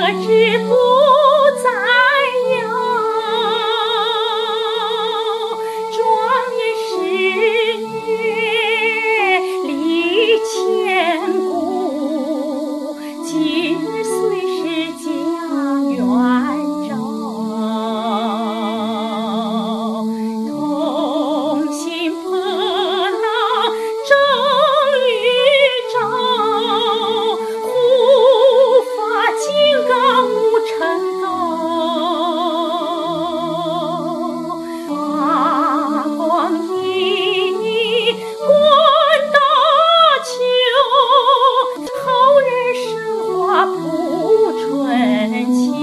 可知不人妻。